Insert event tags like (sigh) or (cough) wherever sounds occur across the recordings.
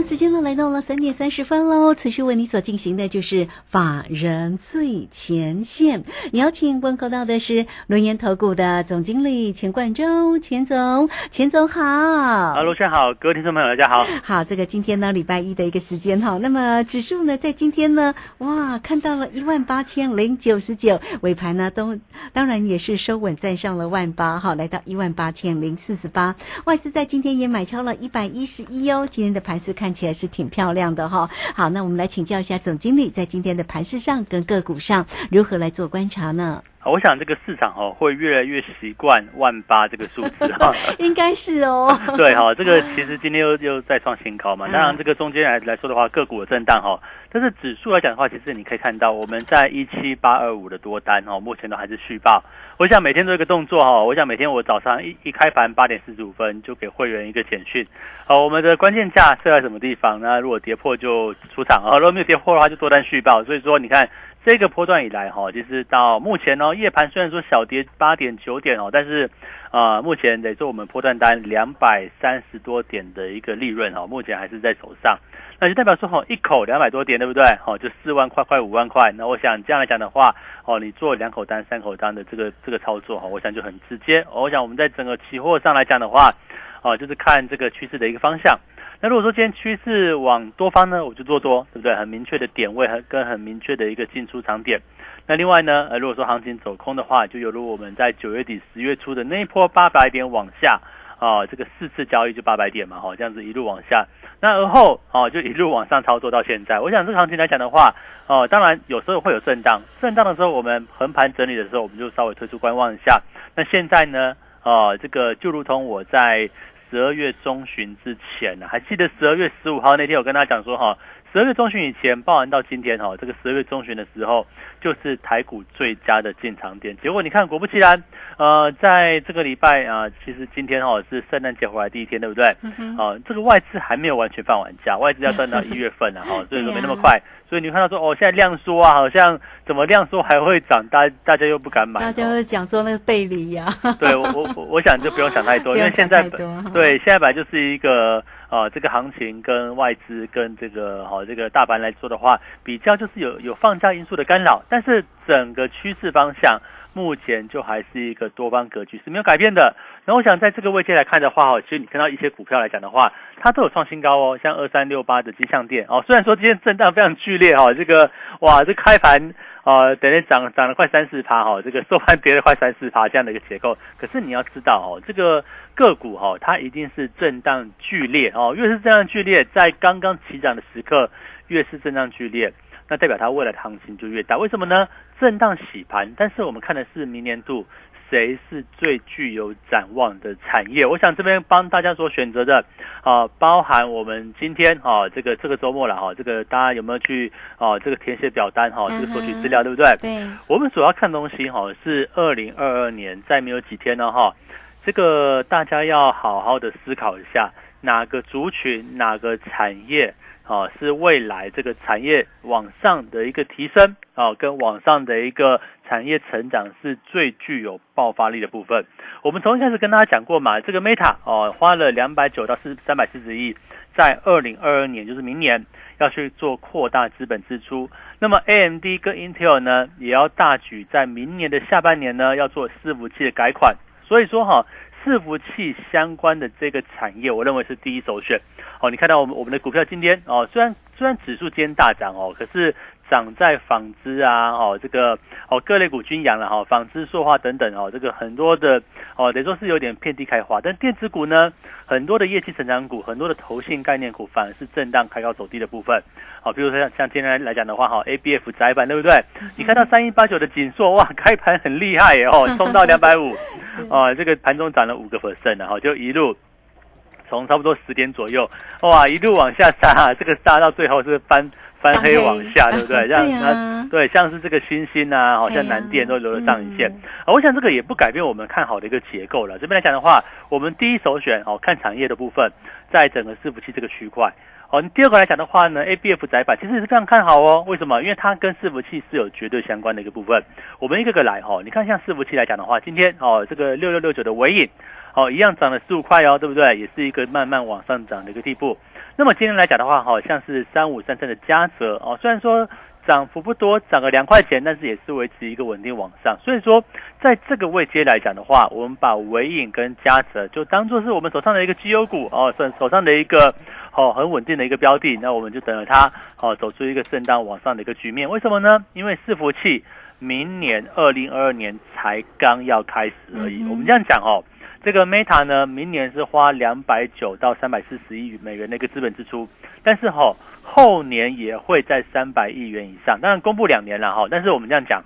好，时间呢来到了三点三十分喽。持续为你所进行的就是法人最前线，邀请问候到的是轮岩投顾的总经理钱冠中，钱总，钱总好。啊，罗，先好，各位听众朋友，大家好。好，这个今天呢，礼拜一的一个时间哈，那么指数呢，在今天呢，哇，看到了一万八千零九十九，尾盘呢都当然也是收稳站上了万八哈，来到一万八千零四十八。外资在今天也买超了一百一十一哦，今天的盘是看看起来是挺漂亮的哈。好，那我们来请教一下总经理，在今天的盘市上跟个股上如何来做观察呢？我想这个市场哦会越来越习惯万八这个数字哈，(laughs) 应该是哦。(laughs) 对哈，这个其实今天又又再创新高嘛。当然，这个中间来来说的话，个股的震荡哈，但是指数来讲的话，其实你可以看到我们在一七八二五的多单哦，目前都还是续报。我想每天做一个动作哈，我想每天我早上一一开盘八点四十五分就给会员一个简讯，哦，我们的关键价设在什么地方？那如果跌破就出场啊，如果没有跌破的话就多单续报。所以说你看。这个波段以来哈，其实到目前呢，夜盘虽然说小跌八点九点哦，但是啊，目前得做我们波段单两百三十多点的一个利润哦，目前还是在手上，那就代表说哈，一口两百多点，对不对？哦，就四万块块五万块，那我想这样来讲的话，哦，你做两口单三口单的这个这个操作哈，我想就很直接。我想我们在整个期货上来讲的话，哦，就是看这个趋势的一个方向。那如果说今天趋势往多方呢，我就做多，对不对？很明确的点位和跟很明确的一个进出场点。那另外呢，呃，如果说行情走空的话，就犹如我们在九月底十月初的那一波八百点往下啊，这个四次交易就八百点嘛，哈，这样子一路往下。那而后哦，就一路往上操作到现在。我想这个行情来讲的话，哦，当然有时候会有震荡，震荡的时候我们横盘整理的时候，我们就稍微退出观望一下。那现在呢，哦，这个就如同我在。十二月中旬之前呢，还记得十二月十五号那天，我跟大家讲说哈，十二月中旬以前，报完到今天哈，这个十二月中旬的时候，就是台股最佳的进场点。结果你看，果不其然，呃，在这个礼拜啊，其实今天哈是圣诞节回来第一天，对不对？啊，这个外资还没有完全放完假，外资要等到 (laughs) 一月份了，哈，所以说没那么快。所以你看到说哦，现在量缩啊，好像怎么量缩还会涨，大大家又不敢买。大家会讲说那个背离呀。对，我我我想就不用想太多，(laughs) 因为现在对现在本来就是一个啊这个行情跟外资跟这个好这个大盘来说的话，比较就是有有放假因素的干扰，但是整个趋势方向。目前就还是一个多方格局是没有改变的。然后我想在这个位阶来看的话，哦，其实你看到一些股票来讲的话，它都有创新高哦，像二三六八的金象店哦，虽然说今天震荡非常剧烈哈，这个哇，这开盘啊，等于涨涨了快三四趴哈，这个收盘跌了快三四趴这样的一个结构。可是你要知道哦，这个个股哈，它一定是震荡剧烈哦，越是震荡剧烈，在刚刚起涨的时刻，越是震荡剧烈。那代表它未来的行情就越大，为什么呢？震荡洗盘，但是我们看的是明年度谁是最具有展望的产业。我想这边帮大家所选择的啊，包含我们今天啊，这个这个周末了哈，这个大家有没有去啊？这个填写表单哈，这个索取资料对不对？对。我们主要看东西哈，是二零二二年再没有几天了哈，这个大家要好好的思考一下，哪个族群，哪个产业。啊，是未来这个产业往上的一个提升啊，跟往上的一个产业成长是最具有爆发力的部分。我们从一开始跟大家讲过嘛，这个 Meta 哦，花了两百九到四三百四十亿，在二零二二年，就是明年要去做扩大资本支出。那么 AMD 跟 Intel 呢，也要大举在明年的下半年呢，要做伺服器的改款。所以说哈。伺服器相关的这个产业，我认为是第一首选。哦，你看到我们我们的股票今天哦，虽然虽然指数今天大涨哦，可是。涨在纺织啊，哦，这个哦，各类股均扬了哈，纺织、塑化等等哦，这个很多的哦，等于说是有点遍地开花。但电子股呢，很多的业绩成长股，很多的投信概念股，反而是震荡开高走低的部分。好，比如说像像今天来讲的话，哈，A B F 窄板对不对？你看到三一八九的锦硕，哇，开盘很厉害耶，哦，冲到两百五，(laughs) 哦，这个盘中涨了五个 percent 然后就一路。从差不多十点左右，哇，一路往下杀，(laughs) 这个杀到最后是翻翻黑往下，对不对？让它、啊，对，像是这个星星啊，好像南电都留了上影线。啊，我想这个也不改变我们看好的一个结构了。这边来讲的话，我们第一首选哦，看产业的部分，在整个伺服器这个区块。哦，第二个来讲的话呢，A B F 窄板其实也是非常看好哦。为什么？因为它跟伺服器是有绝对相关的一个部分。我们一个个来哈，你看像伺服器来讲的话，今天哦，这个六六六九的尾影，哦，一样涨了十五块哦，对不对？也是一个慢慢往上涨的一个地步。那么今天来讲的话，好像是三五三三的嘉泽哦，虽然说涨幅不多，涨个两块钱，但是也是维持一个稳定往上。所以说，在这个位阶来讲的话，我们把尾影跟嘉泽就当做是我们手上的一个绩优股哦，手手上的一个。好，很稳定的一个标的，那我们就等着它，好走出一个震荡往上的一个局面。为什么呢？因为伺服器明年二零二二年才刚要开始而已。我们这样讲哦，这个 Meta 呢，明年是花两百九到三百四十亿美元的一个资本支出，但是哈，后年也会在三百亿元以上。当然公布两年了哈，但是我们这样讲，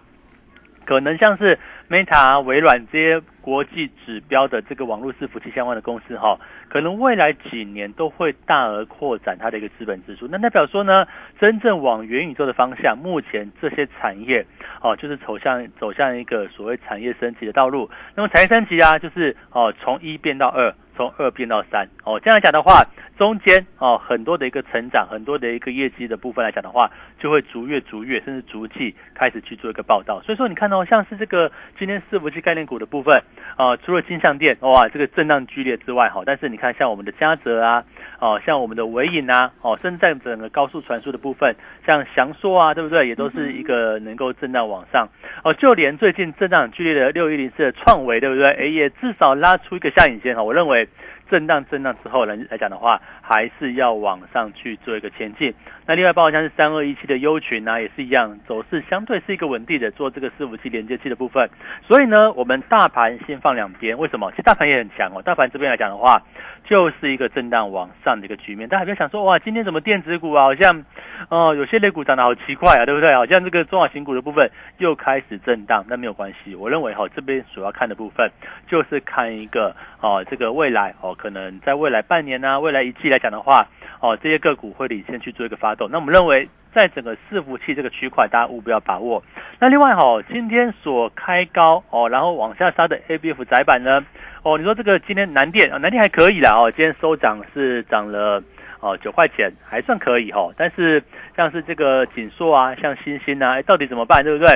可能像是 Meta、微软这些。国际指标的这个网络伺服器相关的公司哈，可能未来几年都会大额扩展它的一个资本支出。那代表说呢，真正往元宇宙的方向，目前这些产业哦，就是走向走向一个所谓产业升级的道路。那么产业升级啊，就是哦从一变到二，从二变到三哦。这样讲的话，中间哦很多的一个成长，很多的一个业绩的部分来讲的话，就会逐月逐月甚至逐季开始去做一个报道。所以说你看到像是这个今天伺服器概念股的部分。啊，除了金相店哇，这个震荡剧烈之外，哈，但是你看像我们的嘉泽啊，哦，像我们的伟影啊，哦，甚至在整个高速传输的部分，像翔硕啊，对不对？也都是一个能够震荡往上，哦，就连最近震荡剧烈的六一零四的创维，对不对？哎，也至少拉出一个下影线哈，我认为。震荡震荡之后来来讲的话，还是要往上去做一个前进。那另外包括像是三二一七的优群呢，也是一样，走势相对是一个稳定的，做这个伺服器连接器的部分。所以呢，我们大盘先放两边，为什么？其实大盘也很强哦。大盘这边来讲的话，就是一个震荡往上的一个局面。大家不要想说哇，今天怎么电子股啊，好像哦有些类股涨得好奇怪啊，对不对？好像这个中小型股的部分又开始震荡，那没有关系。我认为哈，这边主要看的部分就是看一个哦，这个未来哦。可能在未来半年呢，未来一季来讲的话，哦，这些个股会领先去做一个发动。那我们认为，在整个伺服器这个区块，大家务必要把握。那另外哈，今天所开高哦，然后往下杀的 A B F 窄板呢，哦，你说这个今天南电啊，南电还可以啦哦，今天收涨是涨了哦九块钱，还算可以哈。但是像是这个锦硕啊，像星星啊，到底怎么办，对不对？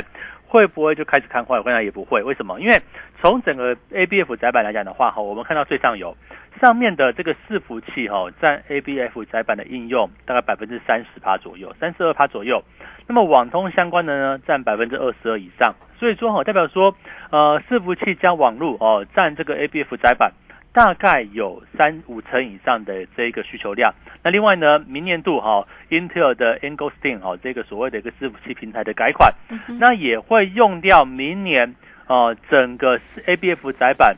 会不会就开始看坏？我看来也不会。为什么？因为从整个 A B F 窄板来讲的话，哈，我们看到最上游上面的这个伺服器，哈，占 A B F 窄板的应用大概百分之三十趴左右，三十二趴左右。那么网通相关的呢，占百分之二十二以上。所以说，哈，代表说，呃，伺服器加网络哦，占这个 A B F 窄板。大概有三五成以上的这一个需求量。那另外呢，明年度哈，Intel 的 Angostin 哈，这个所谓的一个伺服器平台的改款，那也会用掉明年啊整个 ABF 窄板。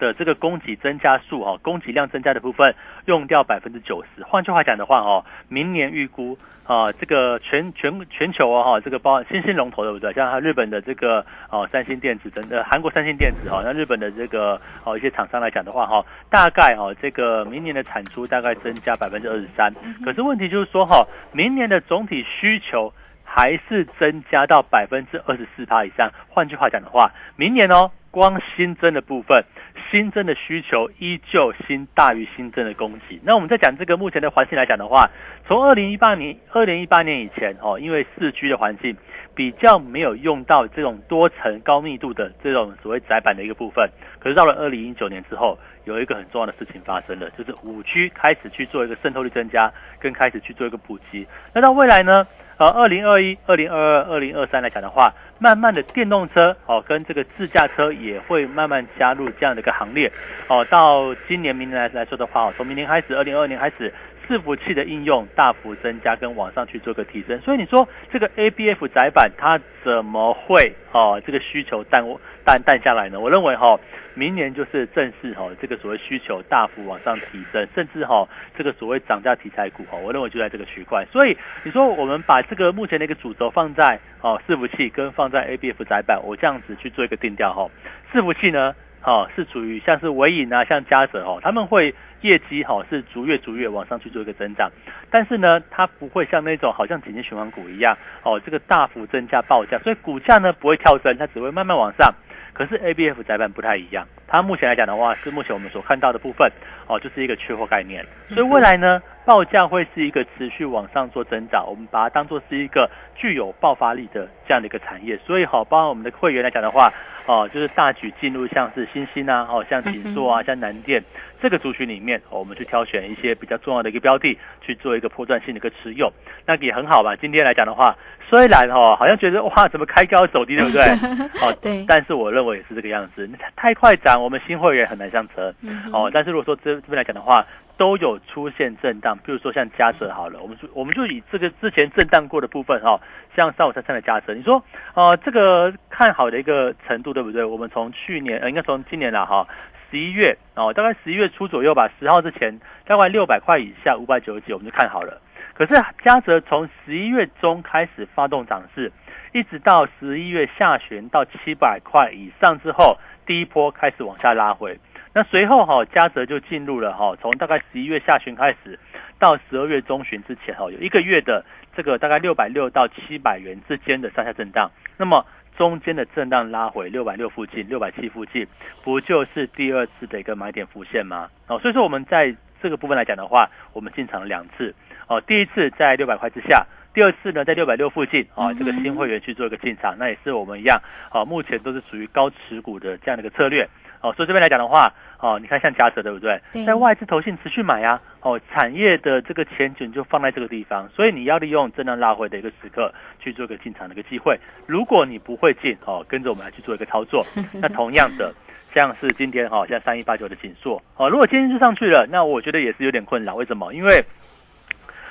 的这个供给增加数哈，供给量增加的部分用掉百分之九十。换句话讲的话哦，明年预估啊，这个全全全球啊哈，这个包新兴龙头对不对？像日本的这个哦三星电子等呃韩国三星电子哈，那日本的这个哦一些厂商来讲的话哈，大概哈这个明年的产出大概增加百分之二十三。可是问题就是说哈，明年的总体需求还是增加到百分之二十四趴以上。换句话讲的话，明年哦光新增的部分。新增的需求依旧新大于新增的供给。那我们在讲这个目前的环境来讲的话，从二零一八年二零一八年以前哦，因为四 G 的环境比较没有用到这种多层高密度的这种所谓窄板的一个部分。可是到了二零一九年之后，有一个很重要的事情发生了，就是五 G 开始去做一个渗透率增加，跟开始去做一个普及。那到未来呢？而，二零二一、二零二二、二零二三来讲的话，慢慢的电动车哦，跟这个自驾车也会慢慢加入这样的一个行列哦。到今年、明年来来说的话，从明年开始，二零二二年开始，伺服器的应用大幅增加，跟往上去做个提升。所以你说这个 A B F 窄板它怎么会哦这个需求淡淡淡下来呢？我认为哈。明年就是正式哈，这个所谓需求大幅往上提升，甚至哈这个所谓涨价题材股哈，我认为就在这个区块。所以你说我们把这个目前的一个主轴放在哦伺服器跟放在 A B F 窄板，我这样子去做一个定调哈。伺服器呢哦，是属于像是伟影啊，像嘉泽哦，他们会业绩哈是逐月逐月往上去做一个增长，但是呢，它不会像那种好像紧急循环股一样哦，这个大幅增加报价，所以股价呢不会跳升，它只会慢慢往上。可是 A B F 窄板不太一样，它目前来讲的话，是目前我们所看到的部分哦，就是一个缺货概念，所以未来呢，报价会是一个持续往上做增长，我们把它当做是一个具有爆发力的这样的一个产业，所以好，包括我们的会员来讲的话，哦，就是大举进入像是新兴啊，哦，像锦硕啊，像南电这个族群里面，我们去挑选一些比较重要的一个标的去做一个破断性的一个持有，那也很好吧。今天来讲的话。虽然哦，好像觉得哇，怎么开高走低，对不对？(laughs) 哦，对。但是我认为也是这个样子，太快涨，我们新会员很难上车。哦，但是如果说这这边来讲的话，都有出现震荡，比如说像加折好了，我们就我们就以这个之前震荡过的部分哈，像三五三三的加折，你说呃这个看好的一个程度对不对？我们从去年呃应该从今年了哈，十一月哦，大概十一月初左右吧，十号之前大概六百块以下，五百九十几，我们就看好了。可是嘉泽从十一月中开始发动涨势，一直到十一月下旬到七百块以上之后，第一波开始往下拉回。那随后哈，嘉泽就进入了哈，从大概十一月下旬开始到十二月中旬之前哈，有一个月的这个大概六百六到七百元之间的上下震荡。那么中间的震荡拉回六百六附近、六百七附近，不就是第二次的一个买点浮现吗？哦，所以说我们在这个部分来讲的话，我们进场了两次。哦，第一次在六百块之下，第二次呢在六百六附近啊，这个新会员去做一个进场，那也是我们一样，啊，目前都是属于高持股的这样的一个策略，哦，所以这边来讲的话，哦，你看像嘉泽对不对？在外资投信持续买呀，哦，产业的这个前景就放在这个地方，所以你要利用震荡拉回的一个时刻去做一个进场的一个机会。如果你不会进，哦，跟着我们来去做一个操作，(laughs) 那同样的，像是今天哈，像三一八九的紧缩，哦，如果今天就上去了，那我觉得也是有点困扰，为什么？因为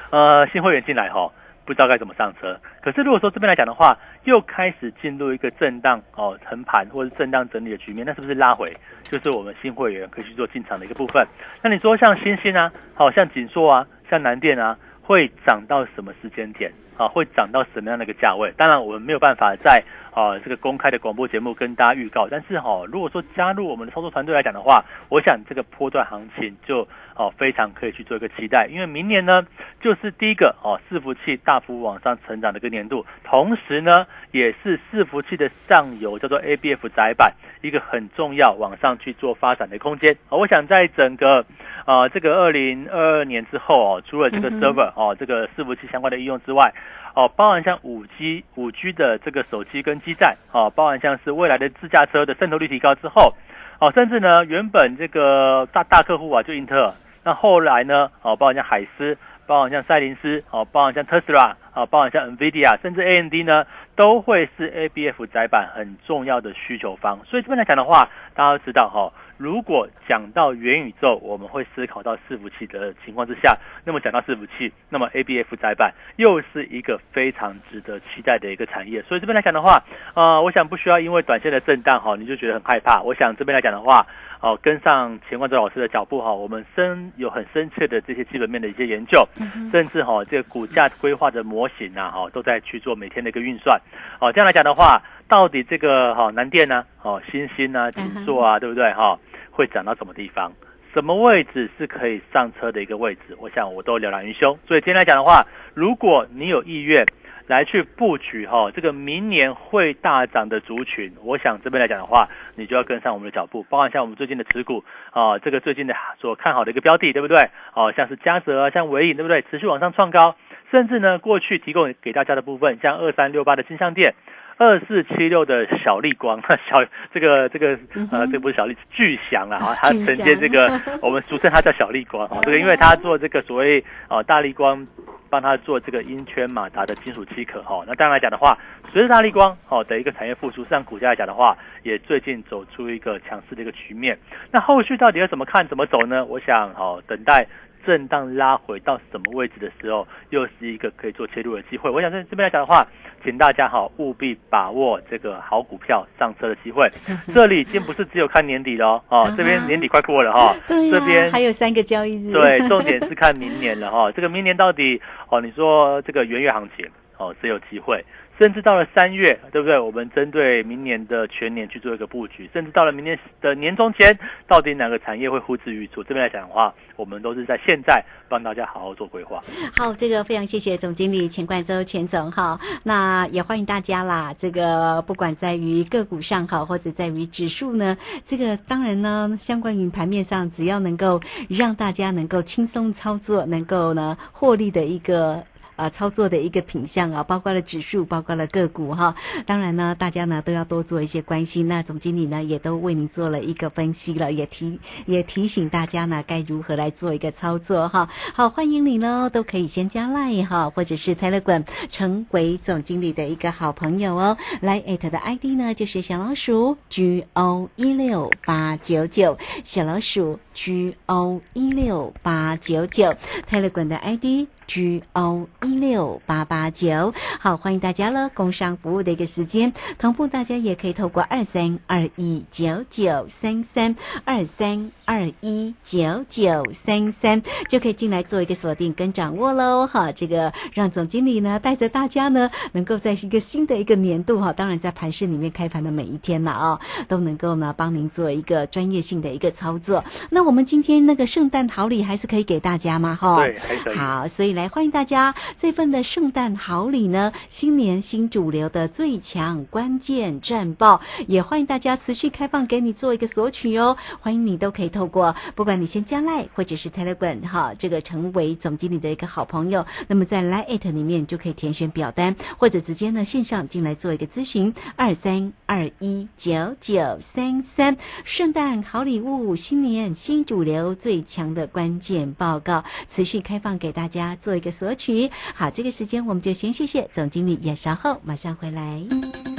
呃，新会员进来哈，不知道该怎么上车。可是如果说这边来讲的话，又开始进入一个震荡哦，横盘或者震荡整理的局面，那是不是拉回？就是我们新会员可以去做进场的一个部分。那你说像星星啊，好像锦硕啊，像南电啊，会涨到什么时间点？啊，会涨到什么样的一个价位？当然，我们没有办法在啊这个公开的广播节目跟大家预告。但是哈，如果说加入我们的操作团队来讲的话，我想这个波段行情就哦非常可以去做一个期待。因为明年呢，就是第一个哦伺服器大幅往上成长的一个年度，同时呢，也是伺服器的上游叫做 ABF 窄板一个很重要往上去做发展的空间。我想在整个啊这个二零二二年之后哦，除了这个 server 哦这个伺服器相关的应用之外，哦，包含像五 G、五 G 的这个手机跟基站，哦，包含像是未来的自驾车的渗透率提高之后，哦，甚至呢，原本这个大大客户啊，就英特尔，那后来呢，哦，包含像海思，包含像赛灵思，哦，包含像特斯拉，哦，包含像 NVIDIA，甚至 AMD 呢，都会是 ABF 载板很重要的需求方。所以这边来讲的话，大家都知道哈。如果讲到元宇宙，我们会思考到伺服器的情况之下，那么讲到伺服器，那么 A B F 载板又是一个非常值得期待的一个产业。所以这边来讲的话，呃，我想不需要因为短线的震荡哈，你就觉得很害怕。我想这边来讲的话，哦，跟上钱冠洲老师的脚步哈，我们深有很深切的这些基本面的一些研究，甚至哈这个股价规划的模型啊哈，都在去做每天的一个运算。哦，这样来讲的话，到底这个哈南电呢，哦新兴啊锦硕啊，对不对哈？会涨到什么地方？什么位置是可以上车的一个位置？我想我都了然于胸。所以今天来讲的话，如果你有意愿来去布局哈，这个明年会大涨的族群，我想这边来讲的话，你就要跟上我们的脚步。包含像我们最近的持股啊，这个最近的所看好的一个标的，对不对？哦，像是嘉泽，像伟影，对不对？持续往上创高，甚至呢，过去提供给大家的部分，像二三六八的金相店。二四七六的小丽光，(laughs) 小这个这个呃，这不是小丽，巨祥啊，哈，他承接这个，(laughs) 我们俗称他叫小丽光啊，这个因为他做这个所谓呃大立光，帮他做这个音圈马达的金属漆壳哈，那当然来讲的话，随着大立光哦的一个产业复苏，上股价来讲的话，也最近走出一个强势的一个局面，那后续到底要怎么看怎么走呢？我想哦，等待。震荡拉回到什么位置的时候，又是一个可以做切入的机会。我想在这边来讲的话，请大家哈务必把握这个好股票上车的机会。(laughs) 这里已经不是只有看年底了哦，这边年底快过了哈，(laughs) 这边还有三个交易日。对，重点是看明年了哈。这个明年到底哦，你说这个元月行情。哦，是有机会。甚至到了三月，对不对？我们针对明年的全年去做一个布局，甚至到了明年的年中前，到底哪个产业会呼之欲出？这边来讲的话，我们都是在现在帮大家好好做规划。好，这个非常谢谢总经理钱冠洲钱总哈。那也欢迎大家啦。这个不管在于个股上好，或者在于指数呢，这个当然呢，相关于盘面上，只要能够让大家能够轻松操作，能够呢获利的一个。啊，操作的一个品相啊，包括了指数，包括了个股哈。当然呢，大家呢都要多做一些关心。那总经理呢也都为您做了一个分析了，也提也提醒大家呢该如何来做一个操作哈。好，欢迎你喽，都可以先加来哈，或者是 Telegram 成为总经理的一个好朋友哦。来艾特的 ID 呢就是小老鼠 G O 一六八九九，小老鼠 G O 一六八九九，Telegram 的 ID。G O 一六八八九，好，欢迎大家了。工商服务的一个时间，同步大家也可以透过二三二一九九三三二三二一九九三三，就可以进来做一个锁定跟掌握喽。哈，这个让总经理呢带着大家呢，能够在一个新的一个年度哈，当然在盘市里面开盘的每一天了啊，都能够呢帮您做一个专业性的一个操作。那我们今天那个圣诞好礼还是可以给大家吗？哈，对，还可以。好，所以。来欢迎大家这份的圣诞好礼呢，新年新主流的最强关键战报，也欢迎大家持续开放给你做一个索取哦。欢迎你都可以透过，不管你先加赖或者是 Telegram 哈，这个成为总经理的一个好朋友。那么在 Line It 里面就可以填选表单，或者直接呢线上进来做一个咨询。二三二一九九三三，圣诞好礼物，新年新主流最强的关键报告，持续开放给大家。做一个索取，好，这个时间我们就先谢谢总经理，也稍后马上回来。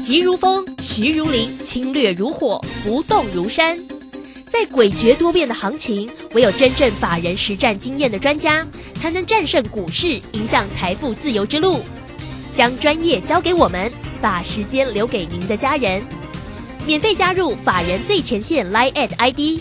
急如风，徐如林，侵略如火，不动如山。在诡谲多变的行情，唯有真正法人实战经验的专家，才能战胜股市，迎向财富自由之路。将专业交给我们，把时间留给您的家人。免费加入法人最前线 Line at ID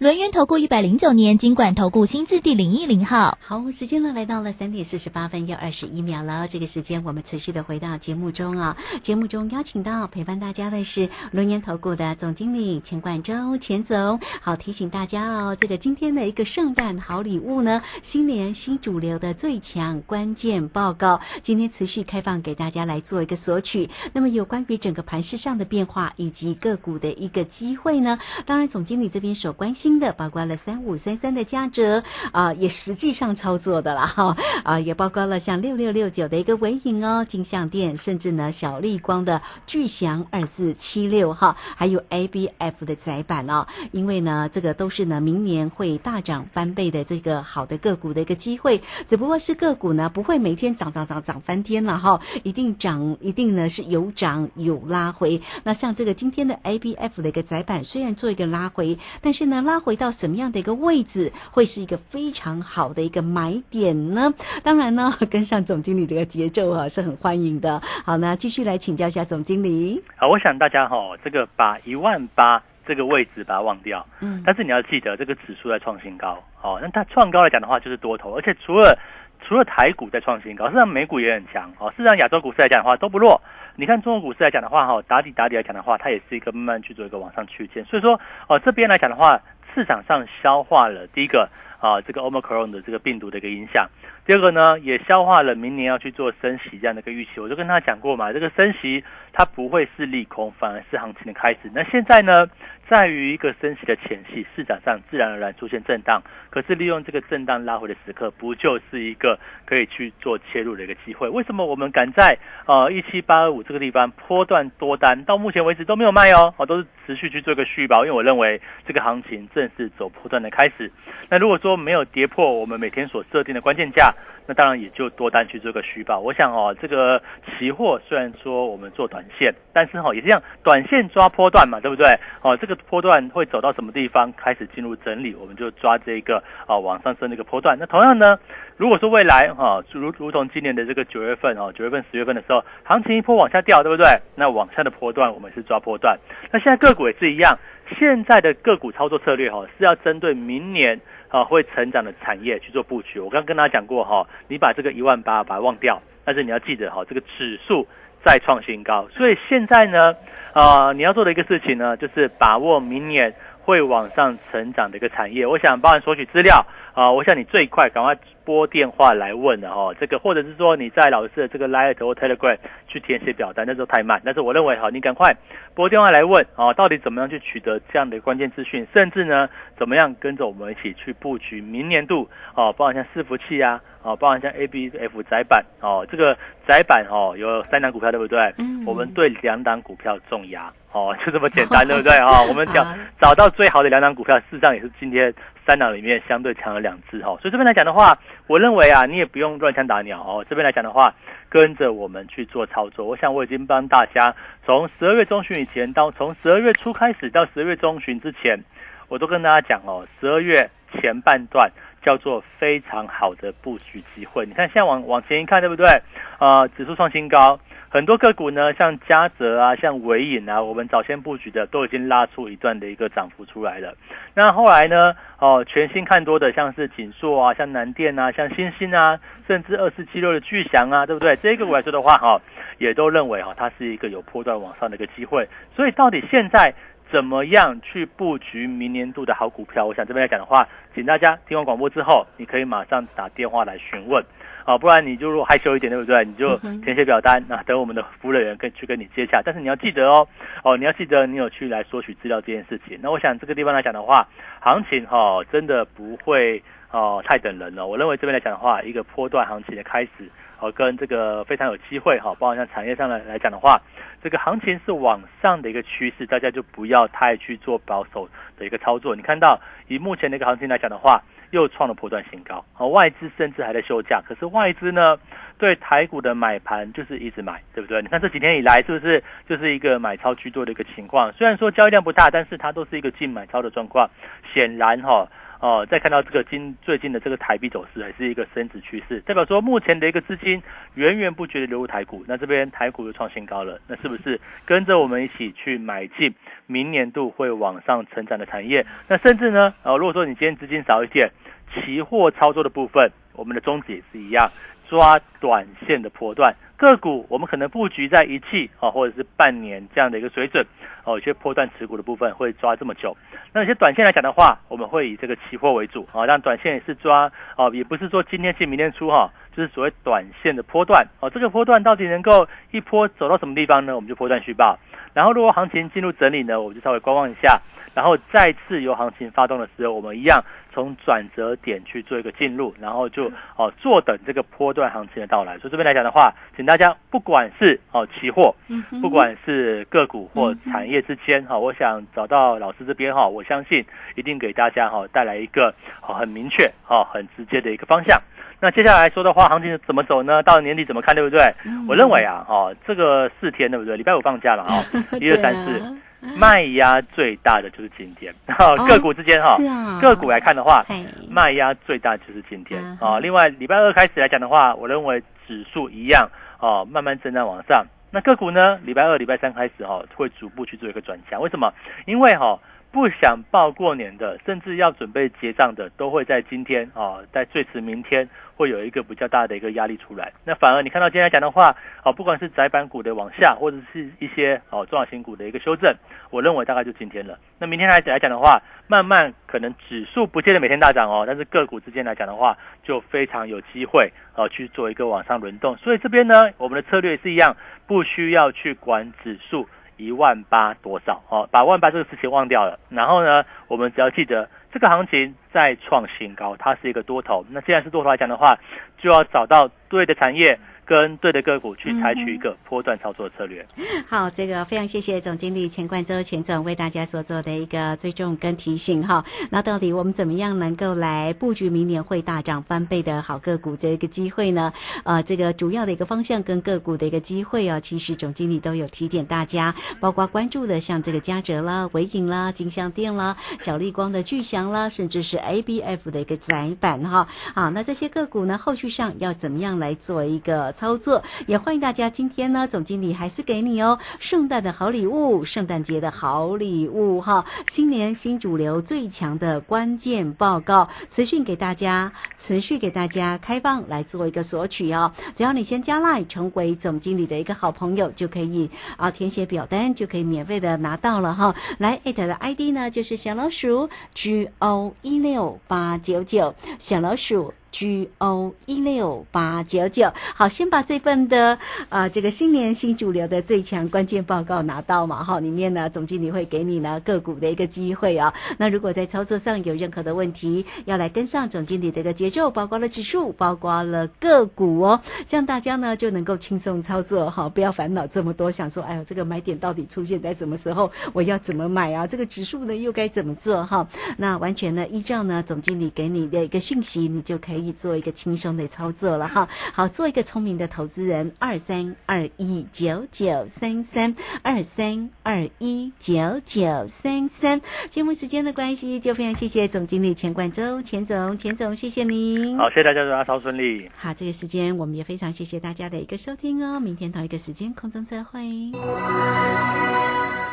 轮源投顾一百零九年金管投顾新字第零一零号，好，时间呢来到了三点四十八分又二十一秒了。这个时间我们持续的回到节目中啊，节目中邀请到陪伴大家的是轮源投顾的总经理钱冠洲钱总。好，提醒大家哦，这个今天的一个圣诞好礼物呢，新年新主流的最强关键报告，今天持续开放给大家来做一个索取。那么有关于整个盘市上的变化以及个股的一个机会呢，当然总经理这边所关心。新的包括了三五三三的嘉泽啊，也实际上操作的了 (laughs) 哈啊，也包括了像六六六九的一个尾影哦，金相店，甚至呢小丽光的巨祥二四七六哈，还有 A B F 的窄板哦，因为呢这个都是呢明年会大涨翻倍的这个好的个股的一个机会，只不过是个股呢不会每天涨涨涨涨翻天了哈，一定涨一定呢是有涨有拉回。那像这个今天的 A B F 的一个窄板，虽然做一个拉回，但是呢拉。回到什么样的一个位置，会是一个非常好的一个买点呢？当然呢，(laughs) 跟上总经理的一个节奏啊，是很欢迎的。好，那继续来请教一下总经理。好，我想大家哈，这个把一万八这个位置把它忘掉。嗯。但是你要记得，这个指数在创新高。哦，那它创高来讲的话，就是多头。而且除了除了台股在创新高，实际上美股也很强。哦，事实上亚洲股市来讲的话都不弱。你看中国股市来讲的话，哈，打底打底来讲的话，它也是一个慢慢去做一个往上区间。所以说，哦，这边来讲的话。市场上消化了第一个啊，这个 omicron 的这个病毒的一个影响。第二个呢，也消化了明年要去做升息这样的一个预期。我就跟他讲过嘛，这个升息它不会是利空，反而是行情的开始。那现在呢，在于一个升息的前戏，市场上自然而然出现震荡。可是利用这个震荡拉回的时刻，不就是一个可以去做切入的一个机会？为什么我们敢在呃一七八二五这个地方波段多单，到目前为止都没有卖哦，哦都是持续去做一个续保，因为我认为这个行情正是走波段的开始。那如果说没有跌破我们每天所设定的关键价，那当然也就多单去做个虚报。我想哦，这个期货虽然说我们做短线，但是哈也是这样，短线抓波段嘛，对不对？哦，这个波段会走到什么地方开始进入整理，我们就抓这个啊往上升的一个波段。那同样呢，如果说未来哈如如同今年的这个九月份哦，九月份十月份的时候，行情一波往下掉，对不对？那往下的波段我们是抓波段。那现在个股也是一样，现在的个股操作策略哈是要针对明年。啊，会成长的产业去做布局。我刚跟大家讲过哈，你把这个一万八把它忘掉，但是你要记得哈，这个指数再创新高。所以现在呢，啊，你要做的一个事情呢，就是把握明年会往上成长的一个产业。我想帮你索取资料啊，我想你最快赶快。拨电话来问的哈，这个或者是说你在老师的这个 Line 或 Telegram 去填写表单，那时候太慢。但是我认为哈，你赶快拨电话来问啊，到底怎么样去取得这样的关键资讯，甚至呢，怎么样跟着我们一起去布局明年度哦，包含像伺服器啊，哦，包含像 A B F 窄板哦，这个窄板哦有三档股票对不对？嗯。我们对两档股票重压哦，就这么简单对不对啊？(laughs) 我们讲找到最好的两档股票，事实上也是今天三档里面相对强了两只哈。所以这边来讲的话。我认为啊，你也不用乱枪打鸟哦。这边来讲的话，跟着我们去做操作。我想我已经帮大家从十二月中旬以前到从十二月初开始到十二月中旬之前，我都跟大家讲哦，十二月前半段叫做非常好的布局机会。你看现在往往前一看，对不对？啊，指数创新高。很多个股呢，像嘉泽啊，像伟影啊，我们早先布局的都已经拉出一段的一个涨幅出来了。那后来呢，哦，全新看多的，像是锦硕啊，像南电啊，像星星啊，甚至二四七六的巨翔啊，对不对？这个我来说的话，哈，也都认为哈，它是一个有波段往上的一个机会。所以到底现在怎么样去布局明年度的好股票？我想这边来讲的话，请大家听完广播之后，你可以马上打电话来询问。啊，不然你就如果害羞一点，对不对？你就填写表单，那等我们的服务人员跟去跟你接洽。但是你要记得哦，哦，你要记得你有去来索取资料这件事情。那我想这个地方来讲的话，行情哈真的不会哦太等人了。我认为这边来讲的话，一个波段行情的开始，哦，跟这个非常有机会哈，包括像产业上来来讲的话，这个行情是往上的一个趋势，大家就不要太去做保守的一个操作。你看到以目前的一个行情来讲的话。又创了破断新高，好，外资甚至还在休假，可是外资呢，对台股的买盘就是一直买，对不对？你看这几天以来是不是就是一个买超居多的一个情况？虽然说交易量不大，但是它都是一个净买超的状况。显然哈，哦，再看到这个今最近的这个台币走势，还是一个升值趋势，代表说目前的一个资金源源不绝的流入台股。那这边台股又创新高了，那是不是跟着我们一起去买进明年度会往上成长的产业？那甚至呢，哦，如果说你今天资金少一点。期货操作的部分，我们的宗旨也是一样，抓短线的波段个股，我们可能布局在一季啊，或者是半年这样的一个水准哦。有些波段持股的部分会抓这么久，那有些短线来讲的话，我们会以这个期货为主啊，让短线也是抓哦，也不是说今天进明天出哈，就是所谓短线的波段哦。这个波段到底能够一波走到什么地方呢？我们就波段续报。然后如果行情进入整理呢，我们就稍微观望一下，然后再次由行情发动的时候，我们一样。从转折点去做一个进入，然后就哦坐等这个波段行情的到来。所以这边来讲的话，请大家不管是哦期货，不管是个股或产业之间哈，我想找到老师这边哈，我相信一定给大家哈带来一个很明确哈很直接的一个方向。那接下来说的话，行情怎么走呢？到年底怎么看，对不对？我认为啊，哦这个四天对不对？礼拜五放假了啊，(laughs) 一二三四。卖压最大的就是今天，(laughs) 个股之间哈，个股来看的话，卖压最大就是今天啊。另外，礼拜二开始来讲的话，我认为指数一样哦，慢慢震荡往上。那个股呢，礼拜二、礼拜三开始哈，会逐步去做一个转强。为什么？因为哈，不想报过年的，甚至要准备结账的，都会在今天啊，在最迟明天会有一个比较大的一个压力出来。那反而你看到今天来讲的话，啊，不管是窄板股的往下，或者是一些哦中小型股的一个修正，我认为大概就今天了。那明天来来讲的话，慢慢可能指数不见得每天大涨哦，但是个股之间来讲的话，就非常有机会哦去做一个往上轮动。所以这边呢，我们的策略是一样，不需要去管指数。一万八多少？哦，把万八这个事情忘掉了。然后呢，我们只要记得这个行情再创新高，它是一个多头。那既然是多头来讲的话，就要找到对的产业。跟对的个股去采取一个波段操作策略。(laughs) 好，这个非常谢谢总经理钱冠周钱总为大家所做的一个追踪跟提醒哈。那到底我们怎么样能够来布局明年会大涨翻倍的好个股的一个机会呢？呃，这个主要的一个方向跟个股的一个机会哦，其实总经理都有提点大家，包括关注的像这个嘉泽啦、伟影啦、金相店啦、小丽光的巨祥啦，甚至是 A B F 的一个窄板哈。好，那这些个股呢，后续上要怎么样来做一个？操作也欢迎大家，今天呢，总经理还是给你哦，圣诞的好礼物，圣诞节的好礼物哈，新年新主流最强的关键报告，持续给大家，持续给大家开放来做一个索取哦。只要你先加来成为总经理的一个好朋友，就可以啊填写表单，就可以免费的拿到了哈。来艾特的 ID 呢，就是小老鼠 G O 一六八九九，小老鼠。G O 一六八九九，好，先把这份的啊这个新年新主流的最强关键报告拿到嘛哈，里面呢总经理会给你呢个股的一个机会啊。那如果在操作上有任何的问题，要来跟上总经理的一个节奏，包括了指数，包括了个股哦，这样大家呢就能够轻松操作哈，不要烦恼这么多，想说哎呦这个买点到底出现在什么时候，我要怎么买啊？这个指数呢又该怎么做哈？那完全呢依照呢总经理给你的一个讯息，你就可以。做一个轻松的操作了哈，好，做一个聪明的投资人，二三二一九九三三二三二一九九三三。节目时间的关系，就非常谢谢总经理钱冠周，钱总，钱总，谢谢您。好，谢谢大家，祝阿超顺利。好，这个时间我们也非常谢谢大家的一个收听哦，明天同一个时间空中再会。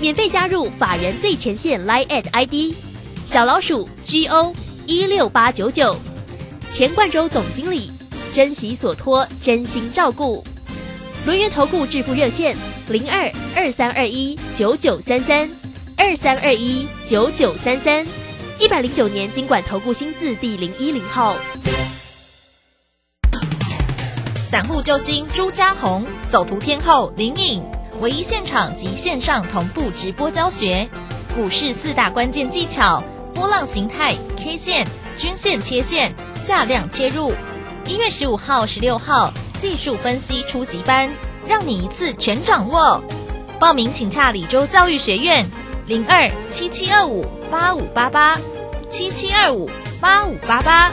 免费加入法人最前线 Line at ID 小老鼠 G O 一六八九九，钱冠洲总经理，珍惜所托，真心照顾。轮源投顾致富热线零二二三二一九九三三二三二一九九三三，一百零九年经管投顾新字第零一零号。散户救星朱家红，走图天后林颖。唯一现场及线上同步直播教学，股市四大关键技巧：波浪形态、K 线、均线切线、价量切入。一月十五号、十六号技术分析出席班，让你一次全掌握。报名请洽李州教育学院，零二七七二五八五八八七七二五八五八八。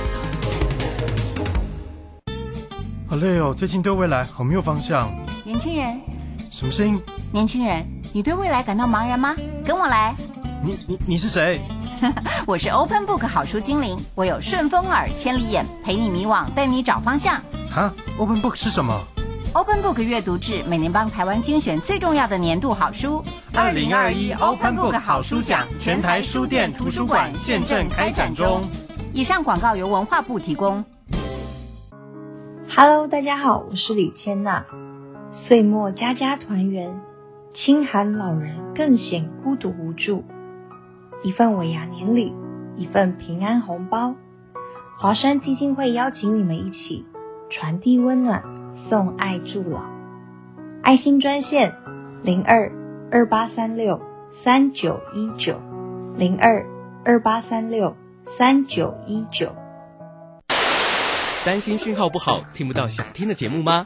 好累哦，最近对未来好没有方向。年轻人。什么声音？年轻人，你对未来感到茫然吗？跟我来。你你你是谁？(laughs) 我是 Open Book 好书精灵，我有顺风耳、千里眼，陪你迷惘，带你找方向。哈，Open Book 是什么？Open Book 阅读志每年帮台湾精选最重要的年度好书。二零二一 Open Book 好书奖全台书店图书馆现正开展中。以上广告由文化部提供。Hello，大家好，我是李千娜。岁末家家团圆，清寒老人更显孤独无助。一份尾牙年礼，一份平安红包。华山基金会邀请你们一起传递温暖，送爱助老。爱心专线零二二八三六三九一九零二二八三六三九一九。担心讯号不好，听不到想听的节目吗？